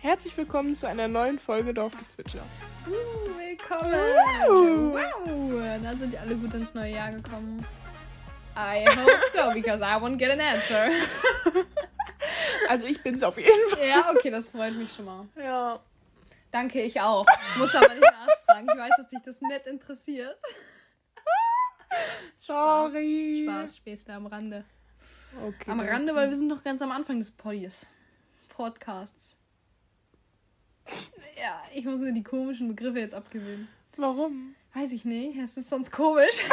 Herzlich willkommen zu einer neuen Folge Dorfgezwitscher. Uh, willkommen! Wow! Da sind die alle gut ins neue Jahr gekommen. I hope so, because I won't get an answer. Also ich bin's auf jeden Fall. Ja, okay, das freut mich schon mal. Ja. Danke, ich auch. Muss aber nicht nachfragen. Ich weiß, dass dich das nett interessiert. Sorry. Spaß, Späßle am Rande. Okay. Am Rande, weil wir sind noch ganz am Anfang des Poddies. Podcasts. Ja, ich muss mir die komischen Begriffe jetzt abgewöhnen. Warum? Weiß ich nicht, es ist sonst komisch.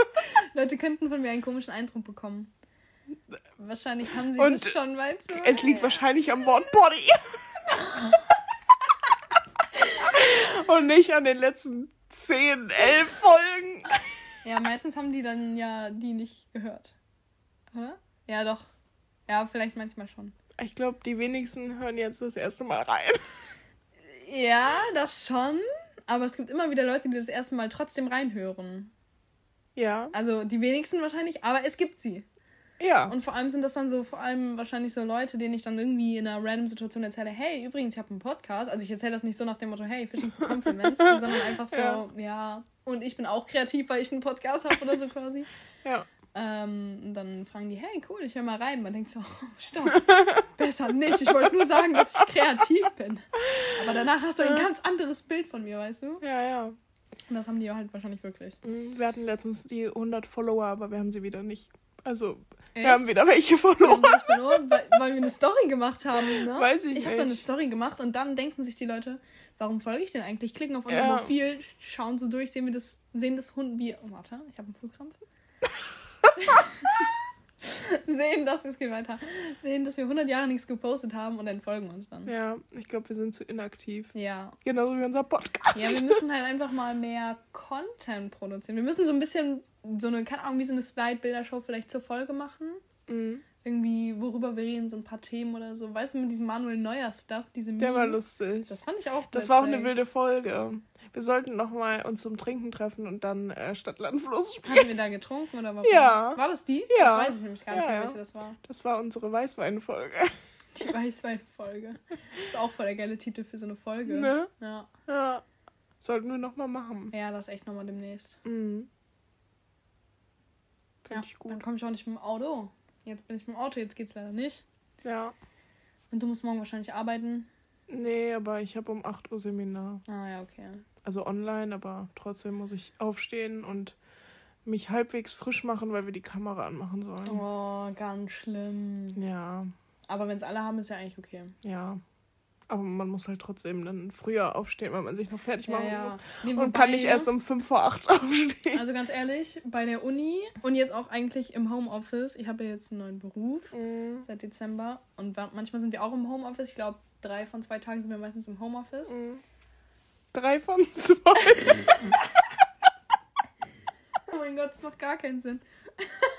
Leute könnten von mir einen komischen Eindruck bekommen. Wahrscheinlich haben sie Und das schon, weißt du? Es liegt wahrscheinlich am Wort Body. Und nicht an den letzten 10, 11 Folgen. Ja, meistens haben die dann ja die nicht gehört. Oder? Ja, doch. Ja, vielleicht manchmal schon. Ich glaube, die wenigsten hören jetzt das erste Mal rein. Ja, das schon. Aber es gibt immer wieder Leute, die das erste Mal trotzdem reinhören. Ja. Also die wenigsten wahrscheinlich, aber es gibt sie. Ja. Und vor allem sind das dann so, vor allem wahrscheinlich so Leute, denen ich dann irgendwie in einer random Situation erzähle, hey, übrigens, ich habe einen Podcast. Also ich erzähle das nicht so nach dem Motto, hey, Fishing for Compliments, sondern einfach so, ja. Ja. und ich bin auch kreativ, weil ich einen Podcast habe oder so quasi. ja. Ähm, und dann fragen die, hey, cool, ich höre mal rein. Man denkt so, oh, stopp, besser nicht. Ich wollte nur sagen, dass ich kreativ bin. Aber danach hast du ein ganz anderes Bild von mir, weißt du? Ja, ja. Und das haben die halt wahrscheinlich wirklich. Mhm, Wir hatten letztens die 100 Follower, aber wir haben sie wieder nicht. Also, Echt? wir haben wieder welche verloren. nicht verloren, weil, weil wir eine Story gemacht haben, ne? Weiß ich Ich habe da eine nicht. Story gemacht und dann denken sich die Leute, warum folge ich denn eigentlich? Klicken auf unser Ja. Profil, schauen so durch, sehen wir das, sehen das Hund wie. Oh, warte, ich habe einen Fußkrampf. sehen das, es geht weiter. Sehen, dass wir 100 Jahre nichts gepostet haben und dann folgen uns dann. Ja, ich glaube, wir sind zu inaktiv. Ja. Genauso wie unser Podcast. Ja, wir müssen halt einfach mal mehr Content produzieren. Wir müssen so ein bisschen so eine, keine Ahnung, wie so eine Slide-Bildershow vielleicht zur Folge machen. Mhm. Irgendwie, worüber wir reden, so ein paar Themen oder so. Weißt du, mit diesem Manuel Neuer-Stuff, diese Memes. Der war lustig. Das fand ich auch Das war auch eine wilde Folge. Wir sollten noch mal uns zum Trinken treffen und dann äh, Stadt, Land, Fluss Haben spielen. wir da getrunken oder war Ja. War das die? Ja. Das weiß ich nämlich gar nicht Ja, mehr, ja. welche das war. Das war unsere Weißweinfolge. Die Weißwein-Folge. Das ist auch voll der geile Titel für so eine Folge. Ne? Ja. Ja. Sollten wir noch mal machen. Ja, das echt nochmal demnächst. Mhm. Ja, Finde ich dann gut. komme ich auch nicht mit dem Auto. Jetzt bin ich mit dem Auto, jetzt geht's leider nicht. Ja. Und du musst morgen wahrscheinlich arbeiten. Nee, aber ich habe um 8 Uhr Seminar. Ah ja, okay. Also online, aber trotzdem muss ich aufstehen und mich halbwegs frisch machen, weil wir die Kamera anmachen sollen. Oh, ganz schlimm. Ja, Aber wenn es alle haben, ist ja eigentlich okay. ja. Aber man muss halt trotzdem dann früher aufstehen, weil man sich noch fertig machen muss. Nee, Und kann nicht erst um 5 vor 8 aufstehen. Also ganz ehrlich, bei der Uni und jetzt auch eigentlich im Homeoffice, ich habe ja jetzt einen neuen Beruf Mhm. seit Dezember und manchmal sind wir auch im Homeoffice. Ich glaube, drei von zwei Tagen sind wir meistens im Homeoffice. Mhm. Drei von zwei. Oh mein Gott, das macht gar keinen Sinn.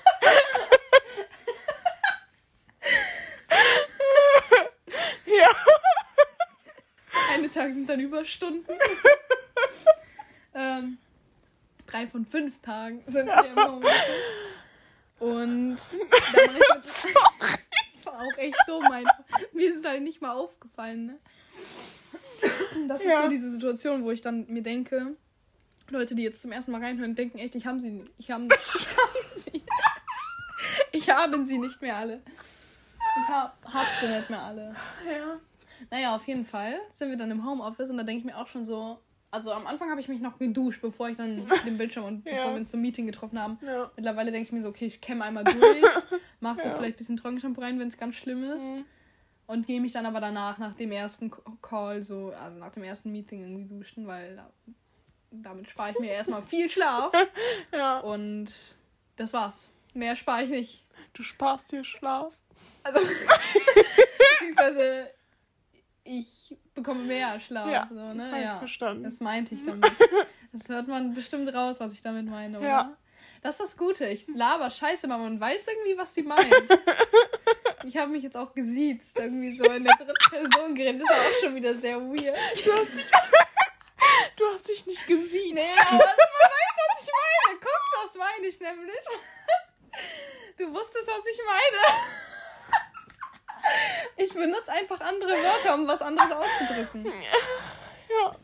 Tag sind dann Überstunden. ähm, drei von fünf Tagen sind wir im Homeoffice. Und dann mache ich das, das war auch echt dumm einfach. Mir ist es halt nicht mal aufgefallen. Ne? Das ist Ja. so diese Situation, wo ich dann mir denke, Leute, die jetzt zum ersten Mal reinhören, denken echt, ich habe sie, ich habe, ich habe sie, ich habe sie nicht mehr alle. Ich hab, hab sie nicht mehr alle. Ja. Naja, auf jeden Fall sind wir dann im Homeoffice und da denke ich mir auch schon so, also am Anfang habe ich mich noch geduscht, bevor ich dann den Bildschirm und Ja. bevor wir uns zum Meeting getroffen haben. Ja. Mittlerweile denke ich mir so, okay, ich kämme einmal durch, mache so Ja. vielleicht ein bisschen Trockenshampoo rein, wenn es ganz schlimm ist Mhm. und gehe mich dann aber danach, nach dem ersten Call, so, also nach dem ersten Meeting irgendwie duschen, weil da, damit spare ich mir erstmal viel Schlaf ja. und das war's. Mehr spare ich nicht. Du sparst dir Schlaf. Also, beziehungsweise ich bekomme mehr Schlaf. Ja, so, ne? ich ja. verstanden. Das meinte ich damit. Das hört man bestimmt raus, was ich damit meine, oder? Ja. Das ist das Gute. Ich laber scheiße, aber man weiß irgendwie, was sie meint. Ich habe mich jetzt auch gesiezt, irgendwie so in der dritten Person geredet. Das ist auch schon wieder sehr weird. Du hast dich, du hast dich nicht gesehen. Nee, aber man weiß, was ich meine. Guck, das meine ich nämlich. Du wusstest, was ich meine. Ich benutze einfach andere Wörter, um was anderes auszudrücken. Ja.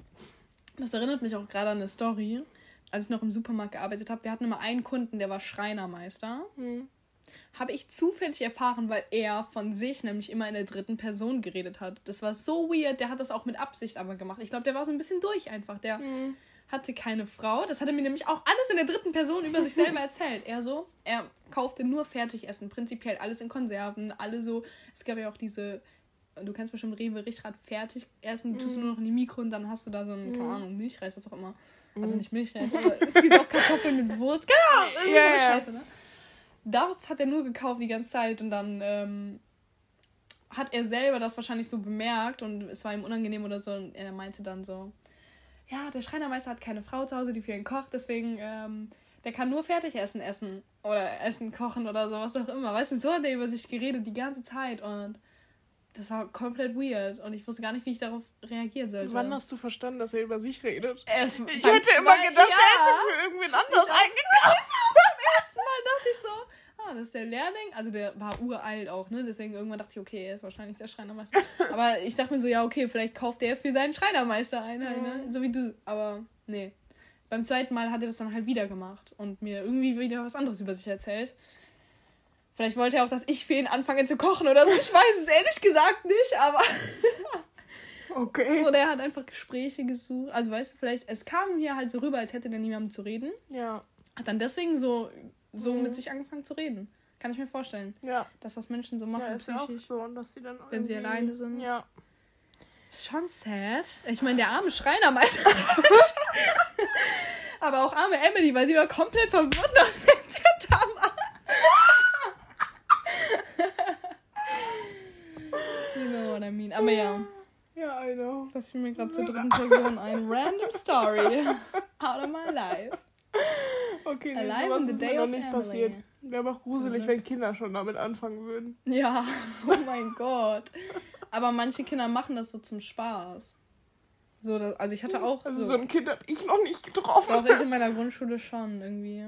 Das erinnert mich auch gerade an eine Story, als ich noch im Supermarkt gearbeitet habe. Wir hatten immer einen Kunden, der war Schreinermeister. Hm. Habe ich zufällig erfahren, weil er von sich nämlich immer in der dritten Person geredet hat. Das war so weird. Der hat das auch mit Absicht aber gemacht. Ich glaube, der war so ein bisschen durch einfach. Der Hm. Hatte keine Frau. Das hat er mir nämlich auch alles in der dritten Person über sich selber erzählt. Er so, er kaufte nur Fertigessen, prinzipiell alles in Konserven, alle so. Es gab ja auch diese, du kennst bestimmt Rewe Richtrad Fertigessen, tust du nur noch in die Mikro und dann hast du da so ein, keine Ahnung, Milchreis, was auch immer. Also nicht Milchreis, aber es gibt auch Kartoffeln mit Wurst. Genau, irgendwie Ja, so eine. Scheiße, ne? Das hat er nur gekauft die ganze Zeit und dann ähm, hat er selber das wahrscheinlich so bemerkt und es war ihm unangenehm oder so und er meinte dann so, ja, der Schreinermeister hat keine Frau zu Hause, die für ihn kocht, deswegen, ähm, der kann nur Fertigessen essen oder Essen kochen oder so, was auch immer. Weißt du, so hat er über sich geredet die ganze Zeit und das war komplett weird und ich wusste gar nicht, wie ich darauf reagieren sollte. Wann hast du verstanden, dass er über sich redet? Es- Ich hätte immer gedacht, ja. er hätte für irgendwen anders Ich auch. eingekauft. Beim ersten Mal dachte ich so, ah, das ist der Lehrling. Also der war uralt auch, ne? Deswegen irgendwann dachte ich, okay, er ist wahrscheinlich der Schreinermeister. Aber ich dachte mir so, ja, okay, vielleicht kauft er für seinen Schreinermeister ein, halt, ne? So wie du. Aber nee. Beim zweiten Mal hat er das dann halt wieder gemacht und mir irgendwie wieder was anderes über sich erzählt. Vielleicht wollte er auch, dass ich für ihn anfange zu kochen oder so. Ich weiß es ehrlich gesagt nicht, aber Okay. so, der hat einfach Gespräche gesucht. Also weißt du, vielleicht, es kam mir halt so rüber, als hätte der niemandem zu reden. Ja, Hat dann deswegen so, so Mhm. mit sich angefangen zu reden. Kann ich mir vorstellen, ja. dass das Menschen so machen. Ja, ist ja auch psychisch. so, und dass sie dann Wenn sie irgendwie- alleine sind. Ja. Ist schon sad. Ich meine, der arme Schreinermeister. Aber auch arme Emily, weil sie war komplett verwundert, dass der da war. you know what I mean. Aber ja, Ja, I know. das fiel mir gerade zur dritten Person ein. Random Story. Out of my life. Okay, nee, Alive sowas on the ist day mir noch nicht Emily. passiert. Wäre aber auch gruselig, wenn Kinder schon damit anfangen würden. Ja, oh mein Gott. Aber manche Kinder machen das so zum Spaß. So, das, also ich hatte auch. Also so, so ein Kind habe ich noch nicht getroffen. Doch, ich in meiner Grundschule schon irgendwie.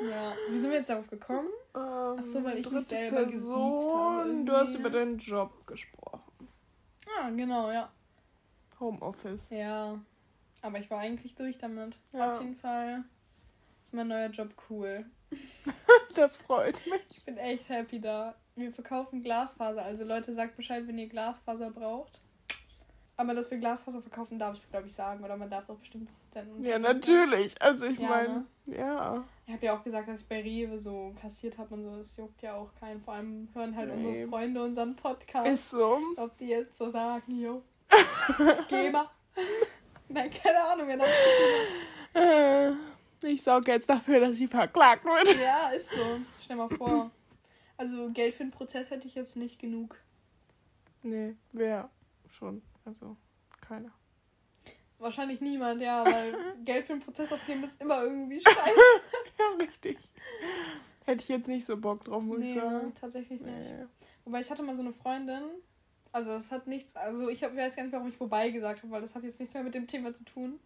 Ja, wie sind wir jetzt darauf gekommen? Ach so, weil ich mich selber gesiezt habe Du hast über deinen Job gesprochen. Ah, genau, ja. Homeoffice. Ja. Aber ich war eigentlich durch damit. Ja. Auf jeden Fall ist mein neuer Job cool. Das freut mich. Ich bin echt happy da. Wir verkaufen Glasfaser. Also Leute, sagt Bescheid, wenn ihr Glasfaser braucht. Aber dass wir Glasfaser verkaufen, darf ich, glaube ich, sagen. Oder man darf doch bestimmt dann. Ja, natürlich. Also ich Ja, meine, ne? ja. Ich habe ja auch gesagt, dass ich bei Rewe so kassiert habe und so. Das juckt ja auch keinen. Vor allem hören halt Nee. unsere Freunde unseren Podcast. Ist so. Als ob die jetzt so sagen, jo. Mal. Nein, keine Ahnung, Äh, Ich sorge jetzt dafür, dass sie verklagt wird. Ja, ist so. Stell mal vor. Also Geld für den Prozess hätte ich jetzt nicht genug. Nee, wer schon. Also, keiner. Wahrscheinlich niemand, ja, weil Geld für den Prozess ausgeben ist immer irgendwie scheiße. Ja, richtig. Hätte ich jetzt nicht so Bock drauf, muss ich nee, sagen. tatsächlich nicht. Nee. Wobei ich hatte mal so eine Freundin, also das hat nichts, also ich hab, weiß gar nicht, warum ich wobei gesagt habe, weil das hat jetzt nichts mehr mit dem Thema zu tun.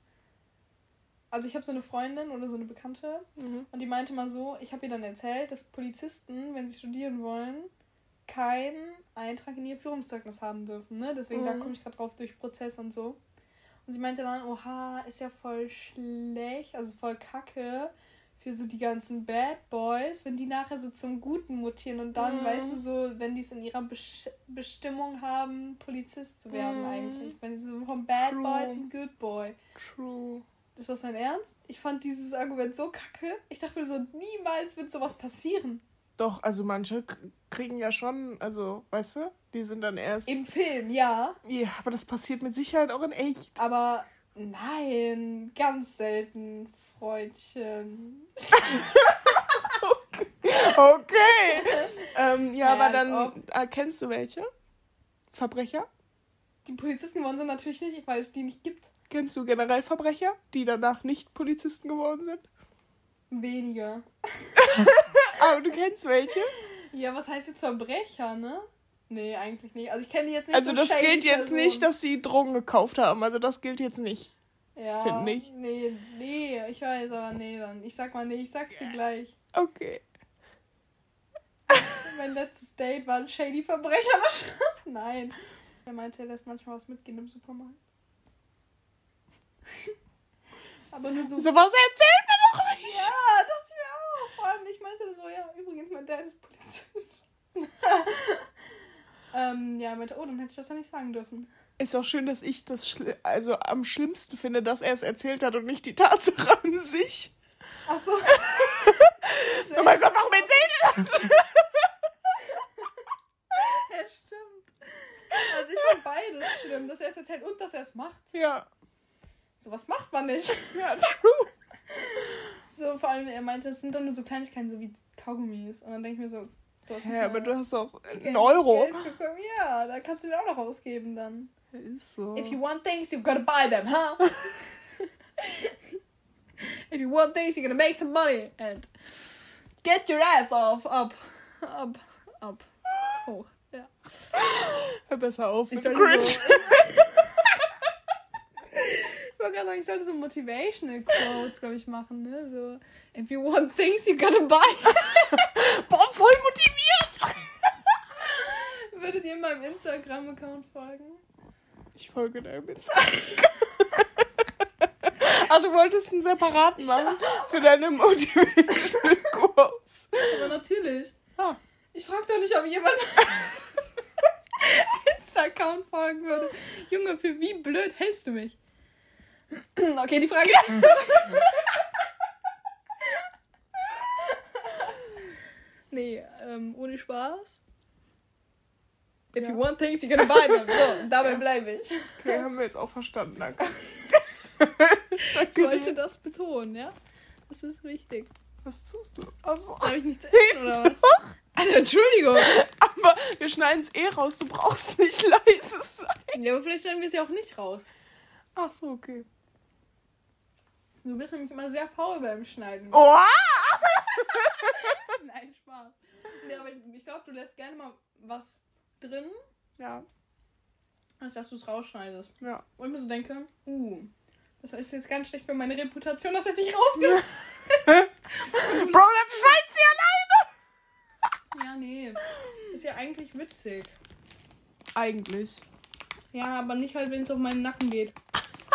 Also ich habe so eine Freundin oder so eine Bekannte Mhm. und die meinte mal so, ich habe ihr dann erzählt, dass Polizisten, wenn sie studieren wollen, keinen Eintrag in ihr Führungszeugnis haben dürfen, ne? Deswegen da Mhm. komme ich gerade drauf durch Prozess und so. Und sie meinte dann, oha, ist ja voll schlecht, also voll kacke für so die ganzen Bad Boys, wenn die nachher so zum Guten mutieren und dann, Mhm. weißt du, so, wenn die es in ihrer Besch Bestimmung haben, Polizist zu werden Mhm. eigentlich. Wenn die so vom Bad True. Boy zum Good Boy. True. Ist das dein Ernst? Ich fand dieses Argument so kacke. Ich dachte mir so, niemals wird sowas passieren. Doch, also manche kriegen ja schon, also, weißt du, die sind dann erst. Im Film, ja. Ja, aber das passiert mit Sicherheit auch in echt. Aber nein, ganz selten, Freundchen. Okay. ähm, ja, Naja, aber dann äh, kennst du welche? Verbrecher? Die Polizisten geworden sind natürlich nicht, weil es die nicht gibt. Kennst du generell Verbrecher, die danach nicht Polizisten geworden sind? Weniger. Aber du kennst welche? Ja, was heißt jetzt Verbrecher, ne? Nee, eigentlich nicht. Also ich kenne die jetzt nicht Also so das gilt jetzt Personen. nicht, dass sie Drogen gekauft haben. Also das gilt jetzt nicht. ja, find ich. Nee, nee, ich weiß, aber nee dann. Ich sag mal nee, ich sag's dir gleich. Okay. mein letztes Date war ein shady Verbrecher. Nein. Er meinte, er lässt manchmal was mitgehen im Supermarkt. Aber nur so. So was erzählt mir doch nicht. Ja, dachte ich mir auch. Vor allem, ich meinte so, ja, übrigens, mein Dad ist Polizist. ähm, ja, meinte, oh, dann hätte ich das ja nicht sagen dürfen. Ist auch schön, dass ich das also am schlimmsten finde, dass er es erzählt hat und nicht die Tatsache an sich. Ach so. Oh mein Gott, warum erzählt er das? Ja, stimmt. Also ich finde beides schlimm, dass er es erzählt und dass er es macht. ja, Sowas macht man nicht. ja, true. So, vor allem, er meinte, es sind doch nur so Kleinigkeiten, so wie Kaugummis. Und dann denke ich mir so, du hast Hä, aber du hast auch Geld- einen Euro. Ja, da kannst du den auch noch ausgeben dann. Ist so. If you want things, you gotta buy them, huh? If you want things, you're gonna make some money and get your ass off, up, up, up, hoch. Ja. Hör besser auf Ich mit Cringe. so. ich wollte gerade sagen, ich sollte so Motivational Quotes, glaube ich, machen, ne? So, if you want things, you gotta buy. Boah, voll motiviert. Würdet ihr meinem Instagram-Account folgen? Ich folge deinem Instagram. Ah, du wolltest einen separaten machen für deine Motivation Quotes. Aber natürlich. Ah. Ich frage doch nicht, ob jemand Insta-Account folgen würde. Junge, für wie blöd hältst du mich? Okay, die Frage ist. nee, ähm, ohne Spaß. If Ja. you want things, you gotta buy them. So, dabei Ja. bleibe ich. Okay, haben wir jetzt auch verstanden. Danke. Ich wollte das betonen, ja? Das ist wichtig. Was tust du? Also, Habe ich nichts essen oder was? Alter, Entschuldigung. aber wir schneiden es eh raus. Du brauchst nicht leise sein. Ja, aber vielleicht stellen wir es ja auch nicht raus. Ach so, okay. Du bist nämlich immer sehr faul beim Schneiden. Oh! Nein, Spaß. Nee, aber ich, ich glaube, du lässt gerne mal was drin, Ja, als dass du es rausschneidest. ja. Und ich mir so denke, uh, das ist jetzt ganz schlecht für meine Reputation, das hätte ich rausgenommen. Bro, dann schneit sie alleine. ja, nee. Ist ja eigentlich witzig. Eigentlich. Ja, aber nicht halt, wenn es auf meinen Nacken geht.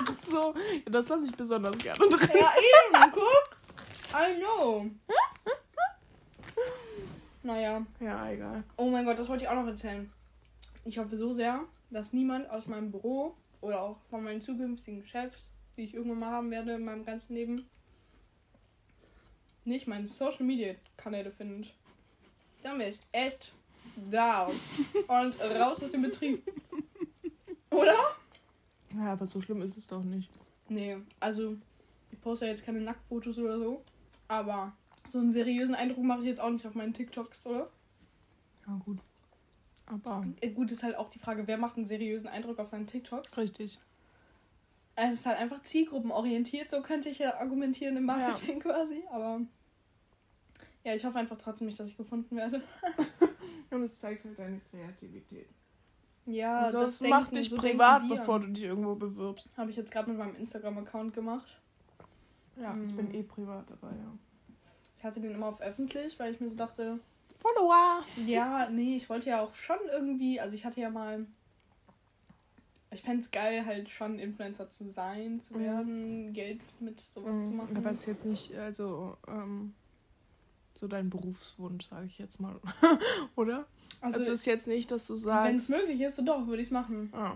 Ach so, ja, das lasse ich besonders gerne drin. Ja, eben, guck. I know. Naja. Ja, egal. Oh mein Gott, das wollte ich auch noch erzählen. Ich hoffe so sehr, dass niemand aus meinem Büro oder auch von meinen zukünftigen Chefs, die ich irgendwann mal haben werde in meinem ganzen Leben, nicht meine Social Media Kanäle findet. Dann wäre ich echt down und raus aus dem Betrieb. Oder? Ja, aber so schlimm ist es doch nicht. Nee, also ich poste ja jetzt keine Nacktfotos oder so, aber so einen seriösen Eindruck mache ich jetzt auch nicht auf meinen TikToks, oder? Ja, gut. Aber Äh, Gut, ist halt auch die Frage, wer macht einen seriösen Eindruck auf seinen TikToks? richtig. Es ist halt einfach zielgruppenorientiert, so könnte ich ja argumentieren im Marketing quasi, aber ja, ich hoffe einfach trotzdem nicht, dass ich gefunden werde. Und es zeigt halt deine Kreativität. Ja, das, denken- macht dich so privat, bevor du dich irgendwo bewirbst. Habe ich jetzt gerade mit meinem Instagram-Account gemacht. Ja, ich Mhm. bin eh privat dabei, ja. Ich hatte den immer auf öffentlich, weil ich mir so dachte, Follower! ja, nee, ich wollte ja auch schon irgendwie, also ich hatte ja mal, ich fände es geil, halt schon Influencer zu sein, zu Mhm. werden, Geld mit sowas zu machen. Aber es ist jetzt nicht, also, ähm, so dein Berufswunsch, sage ich jetzt mal. Oder? Also, also, ist jetzt nicht, dass du sagst. wenn es möglich ist, so doch, würde ich es machen. Ah,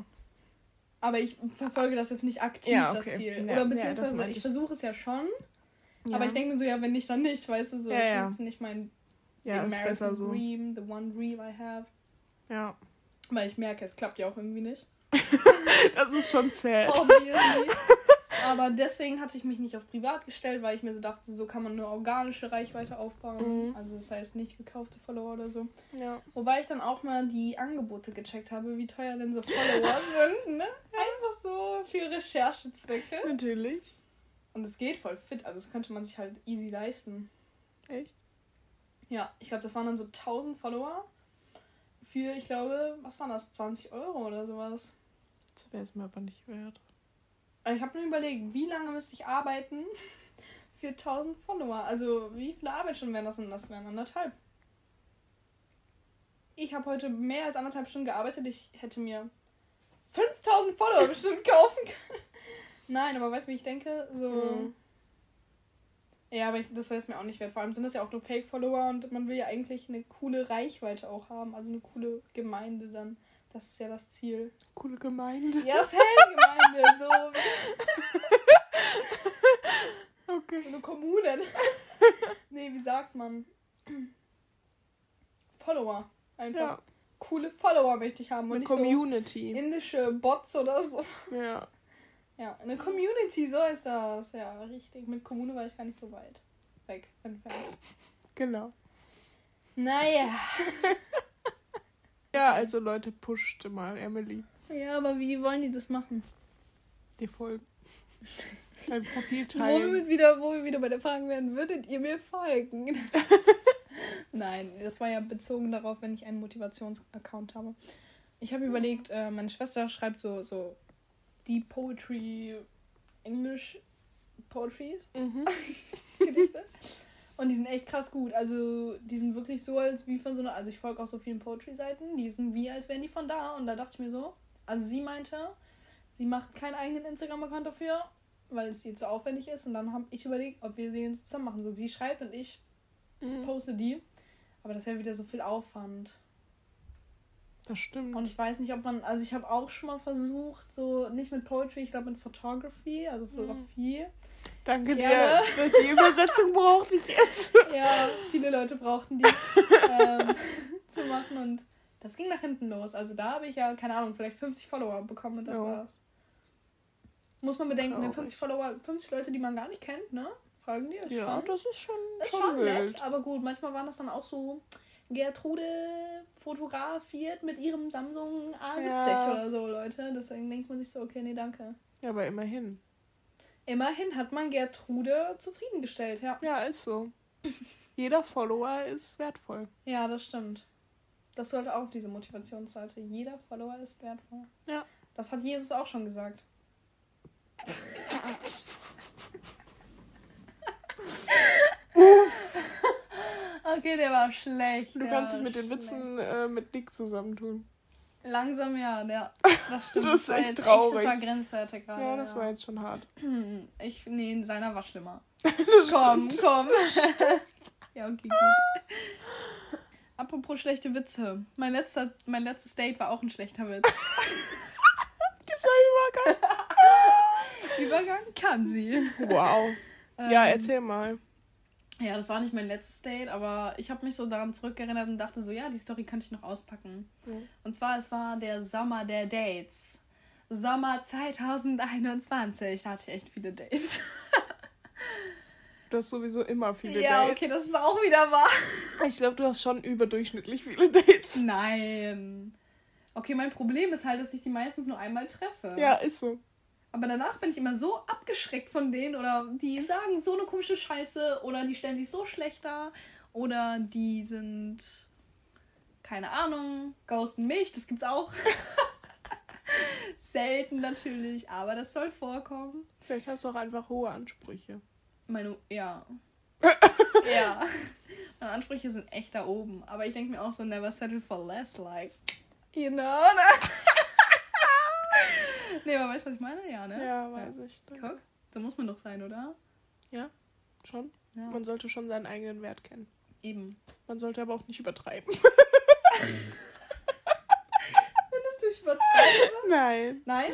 Aber ich verfolge das jetzt nicht aktiv, Ja, das okay. Ziel. Ja, Oder ja, das beziehungsweise meinte ich ich. versuche es ja schon. ja. Aber ich denke mir so, ja, wenn nicht, dann nicht, weißt du, so Ja, ist ja. jetzt nicht mein ja, ist American besser so. Dream, the one dream I have. Ja. Weil ich merke, es klappt ja auch irgendwie nicht. Das ist schon sad. Obviously. Aber deswegen hatte ich mich nicht auf privat gestellt, weil ich mir so dachte, so kann man eine organische Reichweite aufbauen. Mhm. Also das heißt nicht gekaufte Follower oder so. Ja. Wobei ich dann auch mal die Angebote gecheckt habe, wie teuer denn so Follower sind, ne? Einfach so für Recherchezwecke. Natürlich. Und es geht voll fit, also das könnte man sich halt easy leisten. Echt? Ja, ich glaube, das waren dann so 1000 Follower. Für, ich glaube, was waren das? 20 Euro oder sowas. Das wäre es mir aber nicht wert. Ich habe mir überlegt, wie lange müsste ich arbeiten für 1000 Follower? Also, wie viele Arbeitsstunden wären das denn? Das wären anderthalb. ich habe heute mehr als anderthalb Stunden gearbeitet. Ich hätte mir 5000 Follower bestimmt kaufen können. Nein, aber weißt du, wie ich denke? So. Mhm. Ja, aber ich, das wäre es mir auch nicht wert. Vor allem sind das ja auch nur Fake-Follower und man will ja eigentlich eine coole Reichweite auch haben. Also eine coole Gemeinde dann. Das ist ja das Ziel. Coole Gemeinde. Ja, Fangemeinde, so. Okay. So eine Kommune. nee, wie sagt man? Follower. Einfach. Ja, Coole Follower möchte ich haben. Und eine Community. so indische Bots oder so. Ja. Ja, eine Community, so ist das. Ja, richtig. Mit Kommune war ich gar nicht so weit weg entfernt. Genau. Naja. Ja, also Leute, pusht mal Emily. Ja, aber wie wollen die das machen? Die folgen. Dein Profil Wo wir, teilen. wieder, wo wir wieder bei der Frage werden, würdet ihr mir folgen? Nein, das war ja bezogen darauf, wenn ich einen Motivationsaccount habe. Ich habe überlegt, äh, meine Schwester schreibt so, so Deep Poetry, Englisch Poetries, Mhm. Gedichte. Und die sind echt krass gut. Also, die sind wirklich so, als wie von so einer. Also, ich folge auch so vielen Poetry-Seiten. Die sind wie, als wären die von da. Und da dachte ich mir so. Also, sie meinte, sie macht keinen eigenen Instagram-Account dafür, weil es ihr zu aufwendig ist. Und dann habe ich überlegt, ob wir den zusammen machen. So, sie schreibt und ich Mhm. poste die. Aber das wäre wieder so viel Aufwand. Das stimmt. Und ich weiß nicht, ob man. Also, ich habe auch schon mal versucht, so nicht mit Poetry, ich glaube mit Photography, also Fotografie. Danke Gerne. dir. Die Übersetzung brauchte ich jetzt. Ja, viele Leute brauchten die ähm, zu machen und das ging nach hinten los. Also da habe ich ja, keine Ahnung, vielleicht 50 Follower bekommen und das Ja. war's. Muss man bedenken, ne? Traurig. 50 Follower, 50 Leute, die man gar nicht kennt, ne? Fragen die? Ist Ja, schon, das ist schon, ist schon nett, aber gut, manchmal waren das dann auch so Gertrude fotografiert mit ihrem Samsung A70 Ja. oder so, Leute. Deswegen denkt man sich so, okay, nee, danke. Ja, aber immerhin. Immerhin hat man Gertrude zufriedengestellt, ja. Ja, ist so. Jeder Follower ist wertvoll. Ja, das stimmt. Das sollte auch auf diese Motivationsseite. Jeder Follower ist wertvoll. Ja. Das hat Jesus auch schon gesagt. okay, der war schlecht. Du kannst es mit den. Witzen äh, mit Nick zusammentun. Langsam ja, der. Das stimmt. Das ist echt jetzt traurig. das war grenzwertig gerade. Ja, das war jetzt schon hart. Ich, nee, seiner war schlimmer. Komm, stimmt. komm. ja, okay, gut. Apropos schlechte Witze. Mein, letzter, mein letztes Date war auch ein schlechter Witz. Dieser Übergang. Übergang kann sie. Wow. Ja, Ähm, erzähl mal. Ja, das war nicht mein letztes Date, aber ich habe mich so daran zurückerinnert und dachte so, ja, die Story könnte ich noch auspacken. Mhm. Und zwar, es war der Sommer der Dates. Sommer 2021. Da hatte ich echt viele Dates. Du hast sowieso immer viele ja, Dates. okay, das ist auch wieder wahr. Ich glaube, du hast schon überdurchschnittlich viele Dates. Nein. Okay, mein Problem ist halt, dass ich die meistens nur einmal treffe. Ja, ist so. Aber danach bin ich immer so abgeschreckt von denen oder die sagen so eine komische Scheiße oder die stellen sich so schlecht dar oder die sind keine Ahnung, ghosten mich, das gibt's auch. Selten natürlich, aber das soll vorkommen. Vielleicht hast du auch einfach hohe Ansprüche. Meine, ja. ja. Meine Ansprüche sind echt da oben. Aber ich denke mir auch so, never settle for less, like, you know? nee, aber weißt du, was ich meine? Ja, ne? Ja, weiß ich. Guck, so muss man doch sein, oder? Schon. Ja. Man sollte schon seinen eigenen Wert kennen. Eben. Man sollte aber auch nicht übertreiben. Findest du, ich übertreibe? Nein. Nein?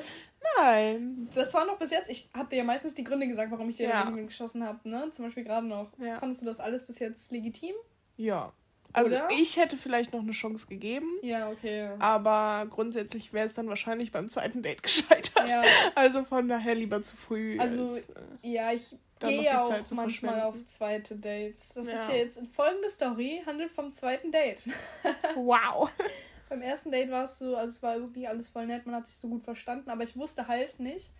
Nein. Das war noch bis jetzt. Ich habe dir ja meistens die Gründe gesagt, warum ich dir Ja. ja. geschossen habe, ne? Zum Beispiel gerade noch. Ja. Fandest du das alles bis jetzt legitim? Ja. Also Oder? ich hätte vielleicht noch eine Chance gegeben, Ja, okay. aber grundsätzlich wäre es dann wahrscheinlich beim zweiten Date gescheitert. Ja, Also von daher lieber zu früh. Also, als, äh, ja ich gehe ja auch manchmal auf zweite Dates. Das Ja. ist ja jetzt folgende Story, handelt vom zweiten Date. wow. Beim ersten Date war es so, also es war wirklich alles voll nett, man hat sich so gut verstanden, aber ich wusste halt nicht,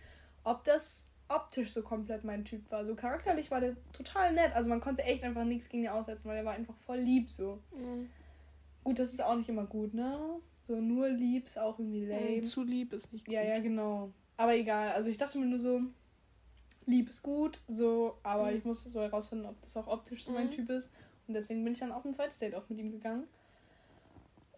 ob das optisch so komplett mein Typ war. So charakterlich war der total nett. Also man konnte echt einfach nichts gegen ihn aussetzen, weil er war einfach voll lieb so. Gut, das ist auch nicht immer gut, ne? So nur lieb ist auch irgendwie lame. Zu lieb ist nicht gut. Ja, ja, genau. Aber egal. Also ich dachte mir nur so, lieb ist gut, so, aber Mhm. ich musste so herausfinden, ob das auch optisch so mein Mhm. Typ ist. Und deswegen bin ich dann auf ein zweites Date auch mit ihm gegangen.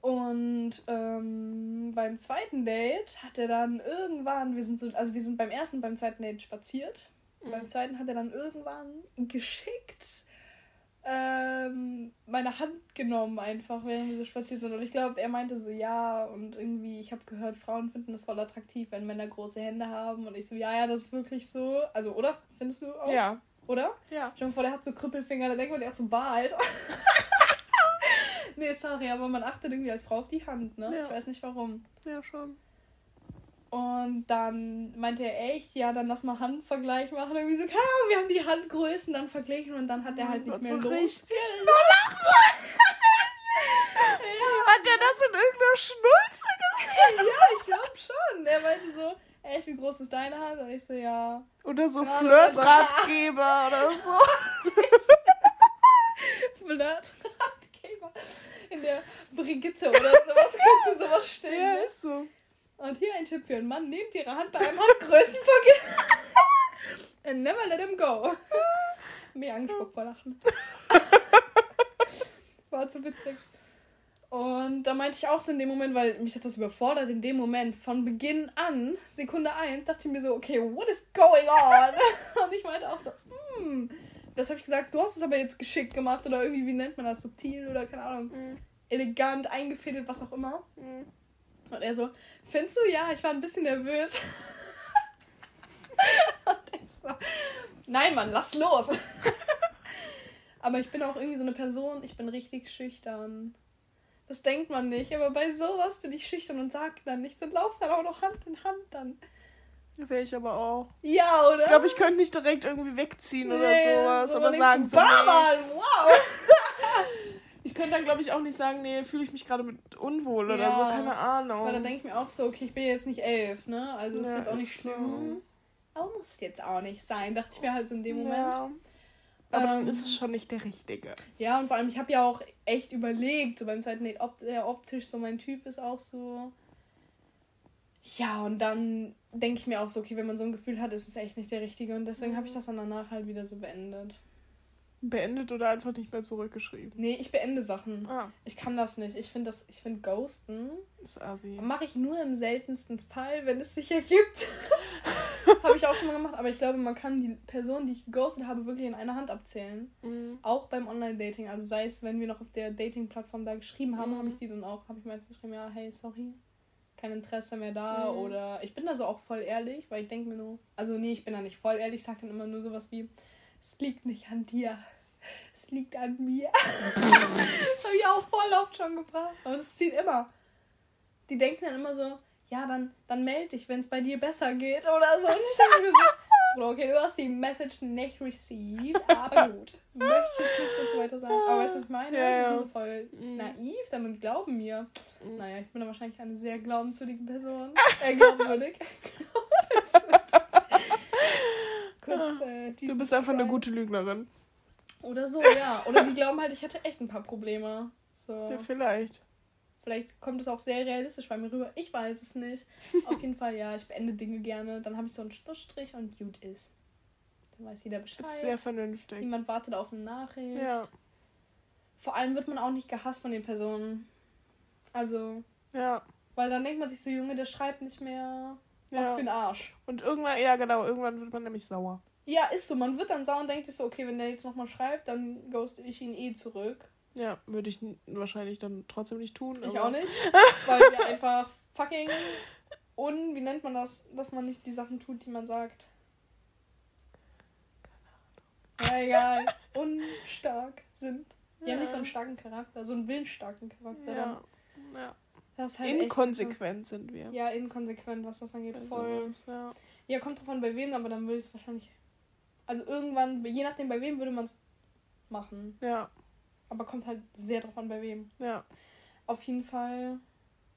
Und ähm, beim zweiten Date hat er dann irgendwann, wir sind so, also wir sind beim ersten und beim zweiten Date spaziert. Mhm. beim zweiten hat er dann irgendwann geschickt ähm, meine Hand genommen, einfach, während wir so spaziert sind. Und ich glaube, er meinte so, ja, und irgendwie, ich habe gehört, Frauen finden das voll attraktiv, wenn Männer große Hände haben. Und ich so, ja, ja, das ist wirklich so. Also, oder? Findest du auch? Ja, Oder? ja. Mal vor, der hat so Krüppelfinger, da denkt man sich auch so, bald. nee, sorry, aber man achtet irgendwie als Frau auf die Hand, ne? Ja. Ich weiß nicht warum. Ja, schon. Und dann meinte er echt, ja, dann lass mal Handvergleich machen. Irgendwie so, Ahnung, wir haben die Handgrößen dann verglichen und dann hat er halt nicht mehr so Lust. richtig Hat der das in irgendeiner Schnulze gesehen? Ja, ich glaube schon. Er meinte so, echt, wie groß ist deine Hand? Und ich so, ja. Oder so Ahnung, Flirtratgeber oder so. Flirtratgeber. In der Brigitte oder sowas könnte sowas stehen. Ja, ne? ist so. Und hier ein Tipp für einen Mann: Nehmt Ihre Hand bei einem Handgrößenvergleich. And never let him go. Mir angespuckt vor Lachen. War zu witzig. Und da meinte ich auch so in dem Moment, weil mich hat das überfordert, in dem Moment, von Beginn an, Sekunde 1, dachte ich mir so, okay, what is going on? Und ich meinte auch so, hm, das habe ich gesagt, du hast es aber jetzt geschickt gemacht oder irgendwie, wie nennt man das, subtil oder keine Ahnung, Mhm. elegant, eingefädelt, was auch immer. Mhm. Und er so, findest du? Ja, ich war ein bisschen nervös. Und ich so, nein, Mann, lass los. aber ich bin auch irgendwie so eine Person, ich bin richtig schüchtern. Das denkt man nicht, aber bei sowas bin ich schüchtern und sag dann nichts und lauf dann auch noch Hand in Hand dann. Wäre ich aber auch. Ja, oder? Ich glaube, ich könnte nicht direkt irgendwie wegziehen Nee, oder sowas. so oder sagen so, so, nee. "Bah, Mann, wow. Ich könnte dann, glaube ich, auch nicht sagen, nee, fühle ich mich gerade mit unwohl oder Ja. so, keine Ahnung. Aber dann denke ich mir auch so, okay, ich bin jetzt nicht elf, ne? Also ist Ja, jetzt auch nicht ist so. schlimm. Aber muss jetzt auch nicht sein, dachte ich mir halt so in dem Moment. Ja. Aber dann Ähm, ist es schon nicht der Richtige. Ja, und vor allem, ich habe ja auch echt überlegt, so beim zweiten Date, ob der optisch so mein Typ ist, auch so. Ja, und dann denke ich mir auch so, okay, wenn man so ein Gefühl hat, ist es echt nicht der Richtige. Und deswegen habe ich das dann danach halt wieder so beendet. Beendet oder einfach nicht mehr zurückgeschrieben. Nee, ich beende Sachen. Ah, Ich kann das nicht. Ich finde das, ich finde Ghosten ist assi. mache ich nur im seltensten Fall, wenn es sich ergibt. habe ich auch schon mal gemacht, aber ich glaube, man kann die Person, die ich geghostet habe, wirklich in einer Hand abzählen. Mhm. Auch beim Online-Dating. Also sei es, wenn wir noch auf der Dating-Plattform da geschrieben haben, Mhm. habe ich die dann auch, habe ich meistens geschrieben, ja, hey, sorry, kein Interesse mehr da. Mhm. Oder ich bin da so auch voll ehrlich, weil ich denke mir nur, also nee, ich bin da nicht voll ehrlich, ich sage dann immer nur sowas wie, es liegt nicht an dir. Es liegt an mir. das habe ich auch voll oft schon gebracht. Aber das zieht immer. Die denken dann immer so, ja, dann, dann melde dich, wenn es bei dir besser geht oder so. Und ich denke mir so, Okay, du hast die Message nicht received, aber gut. Möchte ich jetzt nicht so weiter sagen. Aber weißt du, was ich meine? Ja, Die sind so voll Mhm. naiv, damit glauben mir. Mhm. Naja, ich bin da wahrscheinlich eine sehr glaubenswürdige Person. Äh, glaubwürdig. Kurz, äh, Du bist einfach eine gute Lügnerin. Oder so, ja. Oder die glauben halt, ich hätte echt ein paar Probleme. So. Ja, vielleicht. Vielleicht kommt es auch sehr realistisch bei mir rüber. Ich weiß es nicht. Auf jeden Fall, ja, ich beende Dinge gerne. Dann habe ich so einen Schlussstrich und gut ist. Dann weiß jeder Bescheid. Ist sehr vernünftig. Niemand wartet auf eine Nachricht. Ja. Vor allem wird man auch nicht gehasst von den Personen. Also, Ja. weil dann denkt man sich so, Junge, der schreibt nicht mehr. Was Ja. für ein Arsch. Und irgendwann, ja genau, irgendwann wird man nämlich sauer. Ja, ist so. Man wird dann sauer und denkt sich so, okay, wenn der jetzt nochmal schreibt, dann ghoste ich ihn eh zurück. Ja, würde ich wahrscheinlich dann trotzdem nicht tun. Ich auch nicht. weil wir einfach fucking un, wie nennt man das, dass man nicht die Sachen tut, die man sagt. Ja, egal. Unstark sind. Die haben nicht so einen starken Charakter, so einen willensstarken Charakter. Ja. ja. Das halt Inkonsequent sind wir. Ja, inkonsequent, was das angeht. Bei Voll. sowas, Ja. Ja, kommt davon bei wem, aber dann würde ich es wahrscheinlich. Also irgendwann, je nachdem bei wem würde man es machen. ja, Aber kommt halt sehr drauf an, bei wem. ja. Auf jeden Fall.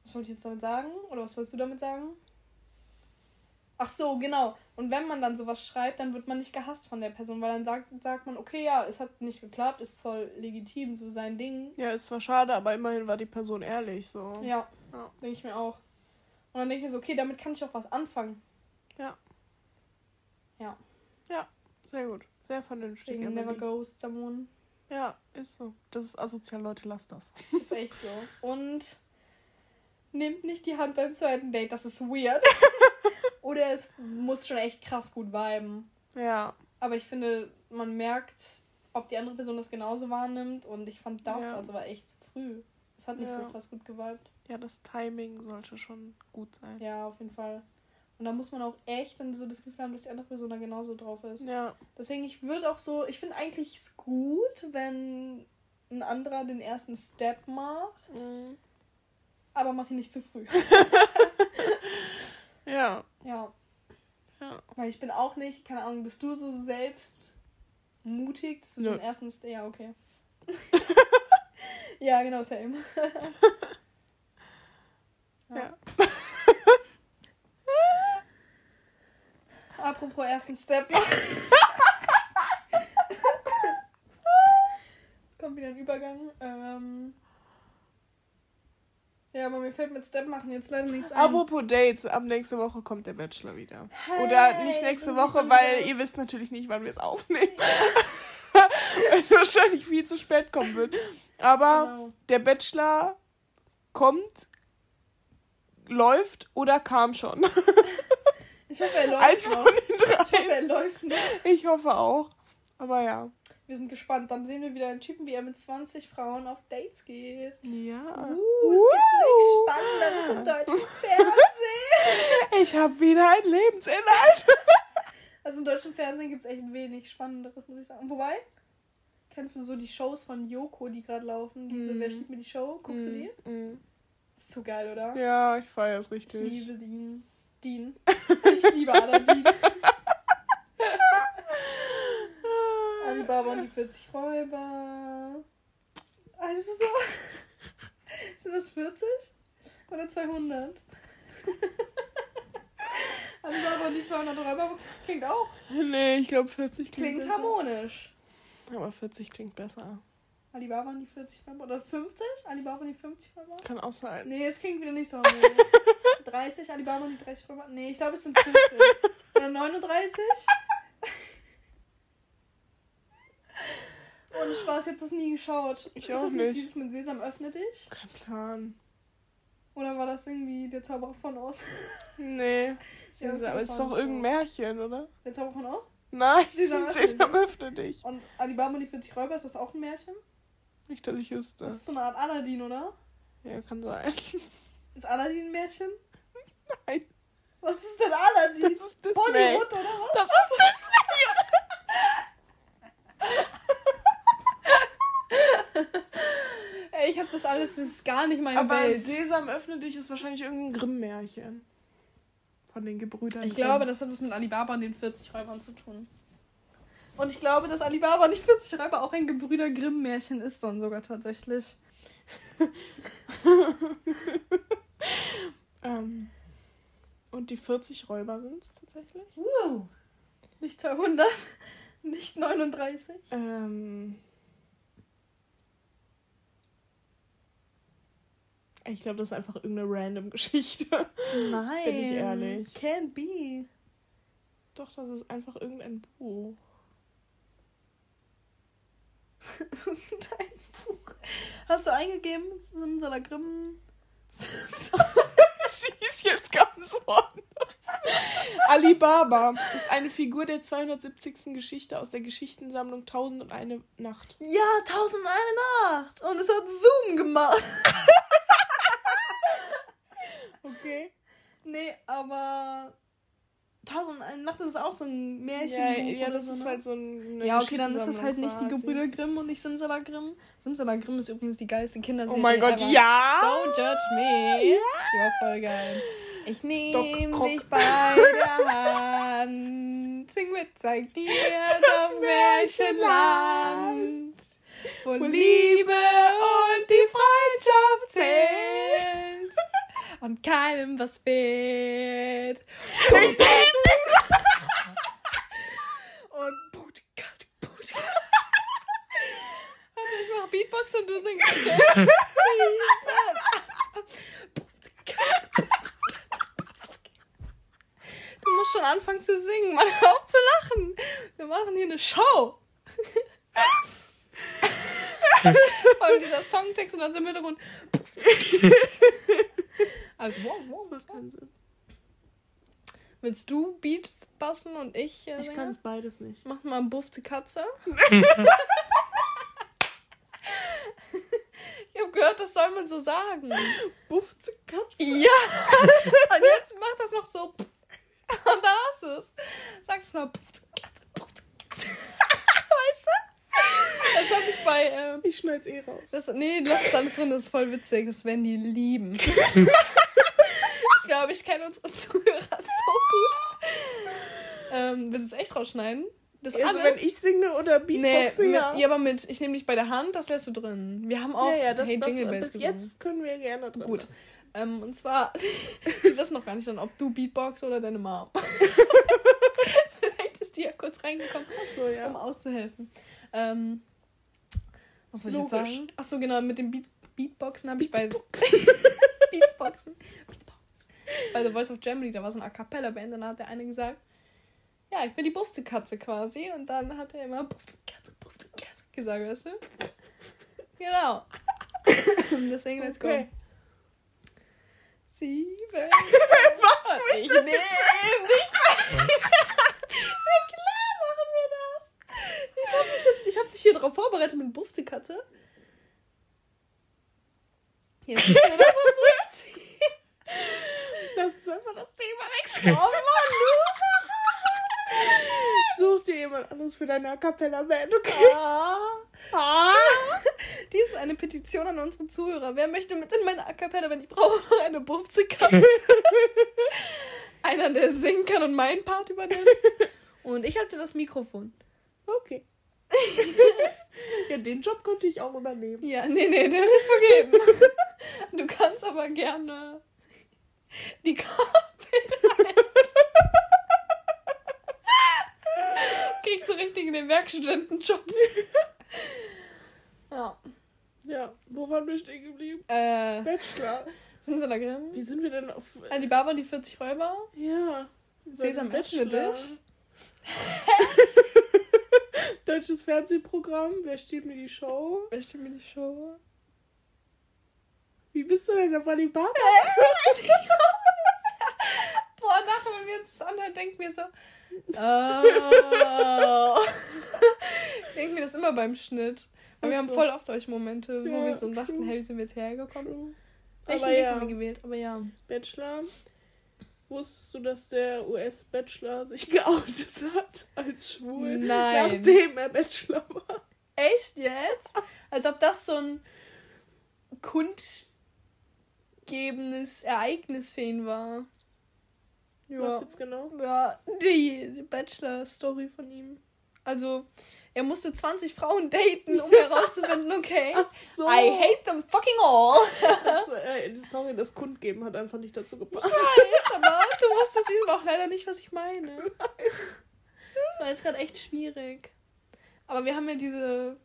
Was wollte ich jetzt damit sagen? Oder was wolltest du damit sagen? Ach so, genau. Und wenn man dann sowas schreibt, dann wird man nicht gehasst von der Person, weil dann sagt, sagt man, okay, ja, es hat nicht geklappt, ist voll legitim, so sein Ding. Ja, ist zwar schade, aber immerhin war die Person ehrlich. So. Ja, Ja. denke ich mir auch. Und dann denke ich mir so, okay, damit kann ich auch was anfangen. Sehr gut. Sehr vernünftig. Never ghost someone. Ja, ist so. Das ist asozial, Leute, lasst das. Ist echt so. Und nehmt nicht die Hand beim zweiten Date, das ist weird. Oder es muss schon echt krass gut viben. Ja. Aber ich finde, man merkt, ob die andere Person das genauso wahrnimmt. Und ich fand das, Ja. also war echt zu früh. Es hat nicht Ja. so krass gut geweibt. Ja, das Timing sollte schon gut sein. Ja, auf jeden Fall. Und da muss man auch echt dann so das Gefühl haben, dass die andere Person da genauso drauf ist. Ja. Deswegen, ich würde auch so, ich finde eigentlich es gut, wenn ein anderer den ersten Step macht, Mhm. aber mach ihn nicht zu früh. Ja. ja. Ja. Weil ich bin auch nicht, keine Ahnung, bist du so selbst mutig, dass du so Nö. einen ersten Step. Ja, okay. ja, genau, same. Ja. Apropos ersten Step. Jetzt kommt wieder ein Übergang. Ähm ja, aber mir fällt mit Step machen jetzt leider nichts ein. Apropos Dates, ab nächste Woche kommt der Bachelor wieder. Hey, Oder nicht nächste Woche, weil ihr wisst natürlich nicht, wann wir es aufnehmen. weil es wahrscheinlich viel zu spät kommen wird. Aber Genau. der Bachelor kommt, läuft oder kam schon. Ich hoffe, er läuft Eins noch. von den Ich hoffe, drei. er läuft noch. Ich hoffe auch. Aber ja. Wir sind gespannt. Dann sehen wir wieder einen Typen, wie er mit 20 Frauen auf Dates geht. Ja. Uh, es gibt nichts Spannenderes im deutschen Fernsehen. Ich habe wieder ein Lebensinhalt. Also im deutschen Fernsehen gibt es echt wenig Spannenderes, muss ich sagen. Wobei, kennst du so die Shows von Joko, die gerade laufen? Diese Mhm. Wer steht mir die Show? Guckst du die? Mhm. Ist so geil, oder? Ja, ich feiere es Ich richtig. liebe Dean. Dean. Ich liebe Aladdin. Alibaba und die 40 Räuber. Also so. Sind das 40? Oder 200? Alibaba und die 200 Räuber klingt auch. Nee, ich glaube 40 klingt, Klingt besser. harmonisch. Aber 40 klingt besser. Alibaba und die 40 Räuber. Oder 50? Alibaba und die 50 Räuber? Kann auch sein. Nee, es klingt wieder nicht so harmonisch. 30 Alibaba und die 30 Räuber? Nee, ich glaube es sind 50. Oder 39? Ohne Spaß, ich habe das nie geschaut. Ich ist auch das nicht. nicht dieses mit Sesam öffne dich? Kein Plan. Oder war das irgendwie der Zauberer von Oz? Nee. Sesam, aber es ist doch irgendein Märchen, oder? Der Zauberer von Oz? Nein, Sesam, Sesam, öffne öffne dich. Und Alibaba und die 40 Räuber, ist das auch ein Märchen? Nicht, dass ich wüsste. Das ist so eine Art Aladdin, oder? Ja, kann sein. Ist Aladdin ein Märchen? Nein. Was ist denn Aladdin? Das ist Disney. Bollywood, oder was? Das ist Ey, ich hab das alles, das ist gar nicht meine Aber Welt. Sesam, öffne dich ist wahrscheinlich irgendein Grimm-Märchen. Von den Gebrüdern. Ich glaube, das hat was mit Alibaba und den 40 Räubern zu tun. Und ich glaube, dass Alibaba und die 40 Räuber auch ein Gebrüder Grimm-Märchen ist dann sogar tatsächlich. Ähm, und die 40 Räuber sind es tatsächlich? Uh. Nicht 200, nicht 39. Ähm, ich glaube, das ist einfach irgendeine random Geschichte. Nein. Bin ich ehrlich. Can't be. Doch, das ist einfach irgendein Buch. Dein Buch. Hast du eingegeben? Simsalagrim. Sie ist jetzt ganz woanders. Alibaba ist eine Figur der 270. Geschichte aus der Geschichtensammlung 1001 Nacht. Ja, 1001 Nacht. Und es hat Zoom gemacht. Okay. Nee, aber 1001 Nacht ist auch so ein Märchen. Ja, ja oder das so, ist ne? halt so ein. Ja, okay, dann ist das halt nicht die Gebrüder Grimm und nicht Simsalagrim. Simsalagrim ist übrigens die geilste Kinderserie. Oh mein Gott, ever. ja! Don't judge me. Die war voll geil. Ich nehme dich bei der Hand. Sing mit, zeig dir das Märchenland. Wo Liebe und die Freundschaft zählt. Und keinem was fehlt. Und Putka, Putka. Warte, ich mach Beatbox und du singst. Okay? Du musst schon anfangen zu singen, Mann. Hör auf zu lachen. Wir machen hier eine Show. Und dieser Songtext und dann so im Hintergrund. Also, wow, wow. Das macht keinen Sinn. Willst du Beats bassen und ich äh, Ich kann es beides nicht. Mach mal einen Buff zur Katze. ich habe gehört, das soll man so sagen. Buffze Katze. Ja! Und jetzt mach das noch so. Und dann hast du es. Sag es mal. Puff zur Katze, Puff zur Katze. Weißt du? Das habe ich bei. Ähm, Ich schneid's eh raus. das, nee, lass es alles drin, das ist voll witzig. Das werden die lieben. ich glaube, ich kenne unsere Zuhörer so gut. Ähm, willst du es echt rausschneiden? Das Also alles? wenn ich singe oder Nee, Beatboxe, mit, ja. ja, aber mit, ich nehme dich bei der Hand, das lässt du drin. Wir haben auch ja, ja, das, Hey das, Jingle Bells bis gesungen. jetzt können wir gerne drin. Gut. Ähm, und zwar, wir wissen noch gar nicht dann, ob du Beatbox oder deine Mom. Ist die ja kurz reingekommen, Achso, ja. um auszuhelfen. Ähm, was wollte ich jetzt sagen? Achso, genau, mit dem Beat, Beatboxen habe ich bei Beatsboxen. Beatsbox. Bei The Voice of Germany, da war so eine A Cappella-Band, dann hat der eine gesagt, ja, ich bin die Buffze-Katze quasi. Und dann hat er immer Buffze-Katze, Buffze-Katze gesagt, weißt du? Genau. Deswegen, let's go. Okay. Sieben. Was ich willst du nehme jetzt? nicht. ja, klar machen wir das. Ich habe mich jetzt, ich habe dich hier drauf vorbereitet mit Buffze-Katze. Jetzt müssen wir das so durchziehen. Das ist einfach das Thema wechseln. Oh Mann, Such dir jemand anderes für deine A Cappella-Band, du. okay? Ah. Ah. Dies ist eine Petition an unsere Zuhörer. Wer möchte mit in meine A Cappella, wenn ich brauche noch eine Buffze-Katze? Einer, der singen kann und meinen Part übernimmt. Und ich halte das Mikrofon. Okay. ja, den Job konnte ich auch übernehmen. Ja, nee, nee, der ist jetzt vergeben. Du kannst aber gerne die Kabel Kriegst du richtig in den Werkstudentenjob. Ja. Ja, wo waren wir stehen geblieben? Äh, Bachelor. Simsalagrim. Wie sind wir denn auf. Alibaba und die 40 Räuber. Ja. Sesam, öffne dich. Deutsches Fernsehprogramm. Wer steht mir die Show? Wer steht mir die Show? Wie bist du denn auf Alibaba? Boah, nachher, wenn wir uns das anhören, denken wir so. Oh. denken wir das immer beim Schnitt. Aber wir haben voll oft solche Momente, wo Ja, wir so dachten, hey, wie sind wir jetzt hergekommen? Welchen Weg ja. haben wir gewählt? Aber ja. Bachelor. Wusstest du, dass der US-Bachelor sich geoutet hat als schwul? Nein. Nachdem er Bachelor war. Echt jetzt? Als ob das so ein kundgebendes Ereignis für ihn war. Was Ja, jetzt genau? ja die Bachelor-Story von ihm. Also, er musste 20 Frauen daten, um herauszufinden, okay, so. I hate them fucking all. Das, äh, sorry, das Kundgeben hat einfach nicht dazu gepasst. weiß, aber du wusstest diesmal auch leider nicht, was ich meine. Das war jetzt gerade echt schwierig. Aber wir haben ja diese,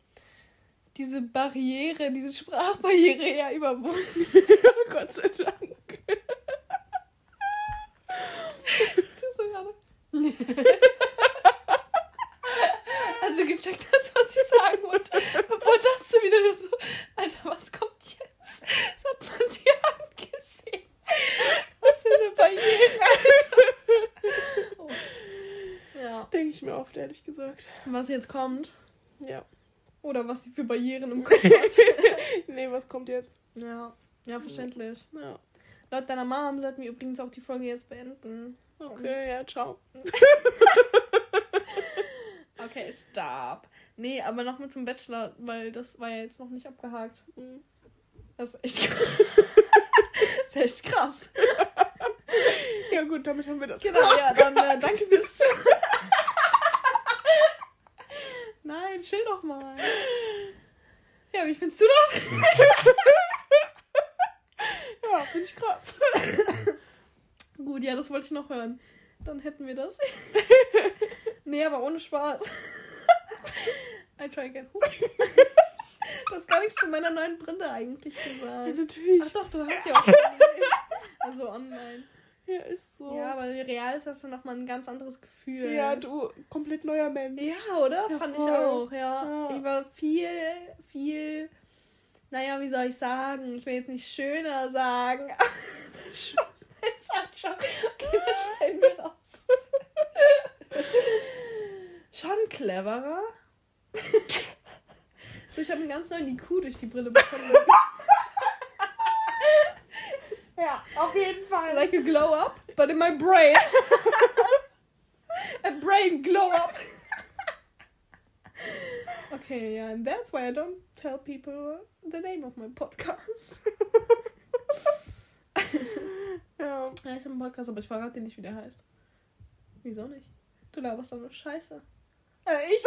diese Barriere, diese Sprachbarriere ja überwunden. Gott sei Dank. Das ist so gerade. Also gecheckt hast, was ich sagen wollte. Bevor dachtest du wieder nur so, Alter, was kommt jetzt? Das hat man dir angesehen. Was für eine Barriere. Alter. Oh. Ja. Denke ich mir oft, ehrlich gesagt. Was jetzt kommt. Ja. Oder was sie für Barrieren im Kopf hat. nee, was kommt jetzt? ja. Ja, verständlich. Ja. Laut deiner Mom sollten wir übrigens auch die Folge jetzt beenden. Okay, ja, ciao. Okay, stop. Nee, aber nochmal zum Bachelor, weil das war ja jetzt noch nicht abgehakt. Mhm. Das ist echt krass. das ist echt krass. Ja gut, damit haben wir das. Genau, ja, dann äh, danke fürs Zuhören. Nein, chill doch mal. Ja, wie findest du das? Ja, finde ich krass. Gut, ja, das wollte ich noch hören. Dann hätten wir das. Nee, aber ohne Spaß. I try again. Du hast gar nichts zu meiner neuen Brille eigentlich Ja, gesagt. natürlich. Ach doch, du hast ja auch schon gesehen. Also online. Ja, ist so. Ja, aber real ist das ja nochmal ein ganz anderes Gefühl. Ja, du, komplett neuer Mensch. Ja, oder? Ja, Fand voll. ich auch, ja. Ja. Ich war viel, viel naja, wie soll ich sagen? Ich will jetzt nicht schöner sagen. Spaß, ich sag schon. Okay, das schneiden wir raus. Schon cleverer. so, ich habe einen ganz neuen IQ durch die Brille bekommen. Ja, auf jeden Fall. like a glow up, but in my brain. a brain glow up. okay, yeah, and that's why I don't tell people the name of my podcast. ja. Ja, ich habe einen Podcast, aber ich verrate dir nicht, wie der heißt. Wieso nicht? Du laberst doch nur Scheiße. Äh, ich. Ich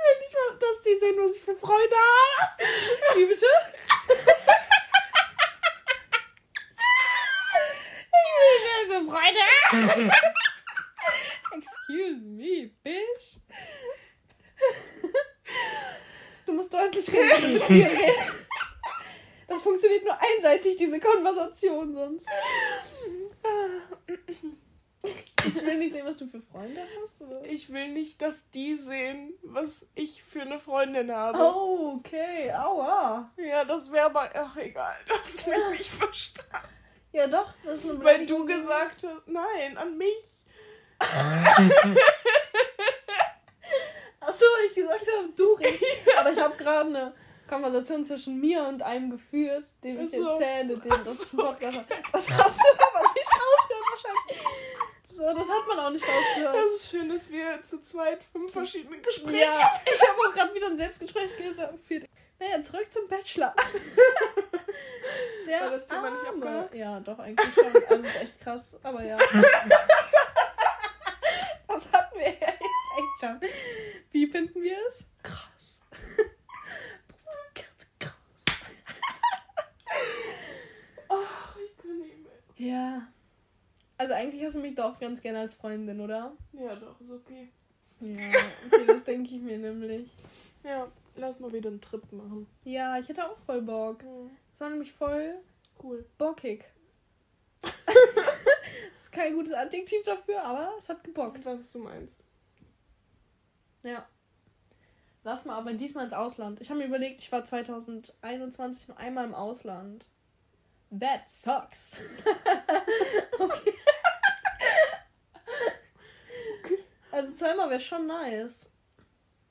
will nicht, dass die sehen, was ich für Freunde habe. Wie bitte? Ich will so Freunde. Excuse me, bitch. Du musst deutlich reden. mit mir reden. Das funktioniert nur einseitig, diese Konversation sonst. Ich will nicht sehen, was du für Freunde hast. Oder? Ich will nicht, dass die sehen, was ich für eine Freundin habe. Oh, okay. Aua. Ja, das wäre aber. Ach, egal. Das hast mich nicht verstanden. Ja, doch. Das ist eine Weil du gesagt hast, nein, an mich. Achso, weil ich gesagt habe, du redest. Aber ich habe gerade eine Konversation zwischen mir und einem geführt, dem ich so. erzähle, dem das so. Podcast. Das hast du aber nicht rausgehört wahrscheinlich. So, das hat man auch nicht rausgehört. Das ist schön, dass wir zu zweit fünf verschiedene Gespräche Ja, ich habe auch gerade wieder ein Selbstgespräch geführt. Naja, zurück zum Bachelor. Der War das Thema nicht abgehakt? Ja, doch, eigentlich schon. Also, ist echt krass, aber ja. Das hatten wir ja jetzt echt schon. Wie finden wir es? Krass. Ach, ich kann nicht mehr. Ja. Also, eigentlich hast du mich doch ganz gerne als Freundin, oder? Ja, doch, ist okay. Ja, okay, das denke ich mir nämlich. Ja, lass mal wieder einen Trip machen. Ja, ich hätte auch voll Bock. Das war nämlich voll Cool. bockig. das ist kein gutes Adjektiv dafür, aber es hat gebockt. Was du meinst. Ja. Lass mal aber diesmal ins Ausland. Ich habe mir überlegt, ich war 2021 nur einmal im Ausland. That sucks. okay. Also zweimal wäre schon nice.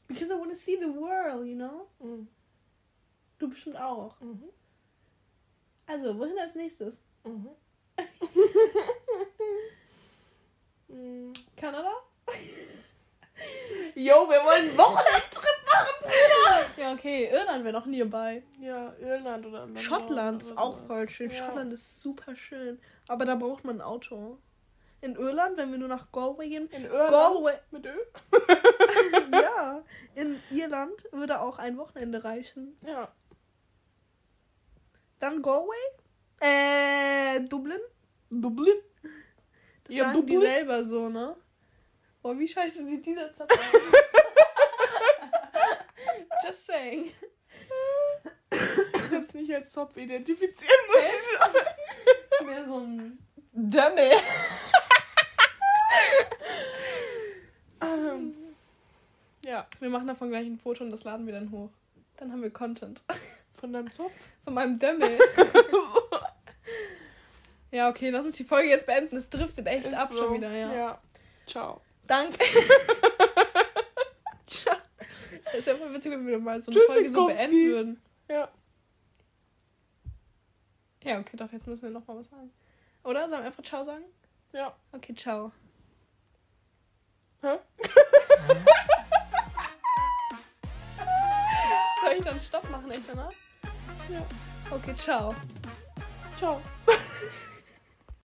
Because I want to see the world, you know? Mhm. Du bestimmt auch. Mhm. Also, wohin als nächstes? Mhm. Mhm. Kanada? Jo, wir wollen einen Wochenendtrip machen, Bruder. Ja, okay. Irland wäre noch nearby. Ja, Irland oder London Schottland oder ist auch sowas. voll schön. Ja. Schottland ist super schön. Aber da braucht man ein Auto. In Irland, wenn wir nur nach Galway gehen. In Irland Galway. mit Ö? ja. In Irland würde auch ein Wochenende reichen. Ja. Dann Galway. Äh, Dublin. Dublin? Das Ja, sagen die Dublin? selber so, ne? Boah, wie scheiße sieht dieser Zapf aus? Just saying. Ich hab's nicht als Zopf identifizieren, muss ich sagen. Mehr so ein Dömmel. Ähm, ja, Wir machen davon gleich ein Foto und das laden wir dann hoch. Dann haben wir Content. von deinem Zopf. Von meinem Dömmel. ja, okay, lass uns die Folge jetzt beenden. Es driftet echt Ist ab so. schon wieder, ja. Ja. Ciao. Danke. Es wäre voll witzig, wenn wir mal so eine Folge so beenden würden. Ja. Ja, okay, doch, jetzt müssen wir noch mal was sagen. Oder? Sollen wir einfach Ciao sagen? Ja. Okay, ciao. Hä? Soll ich dann Stopp machen, echt danach? Ja. Okay, ciao. Ciao.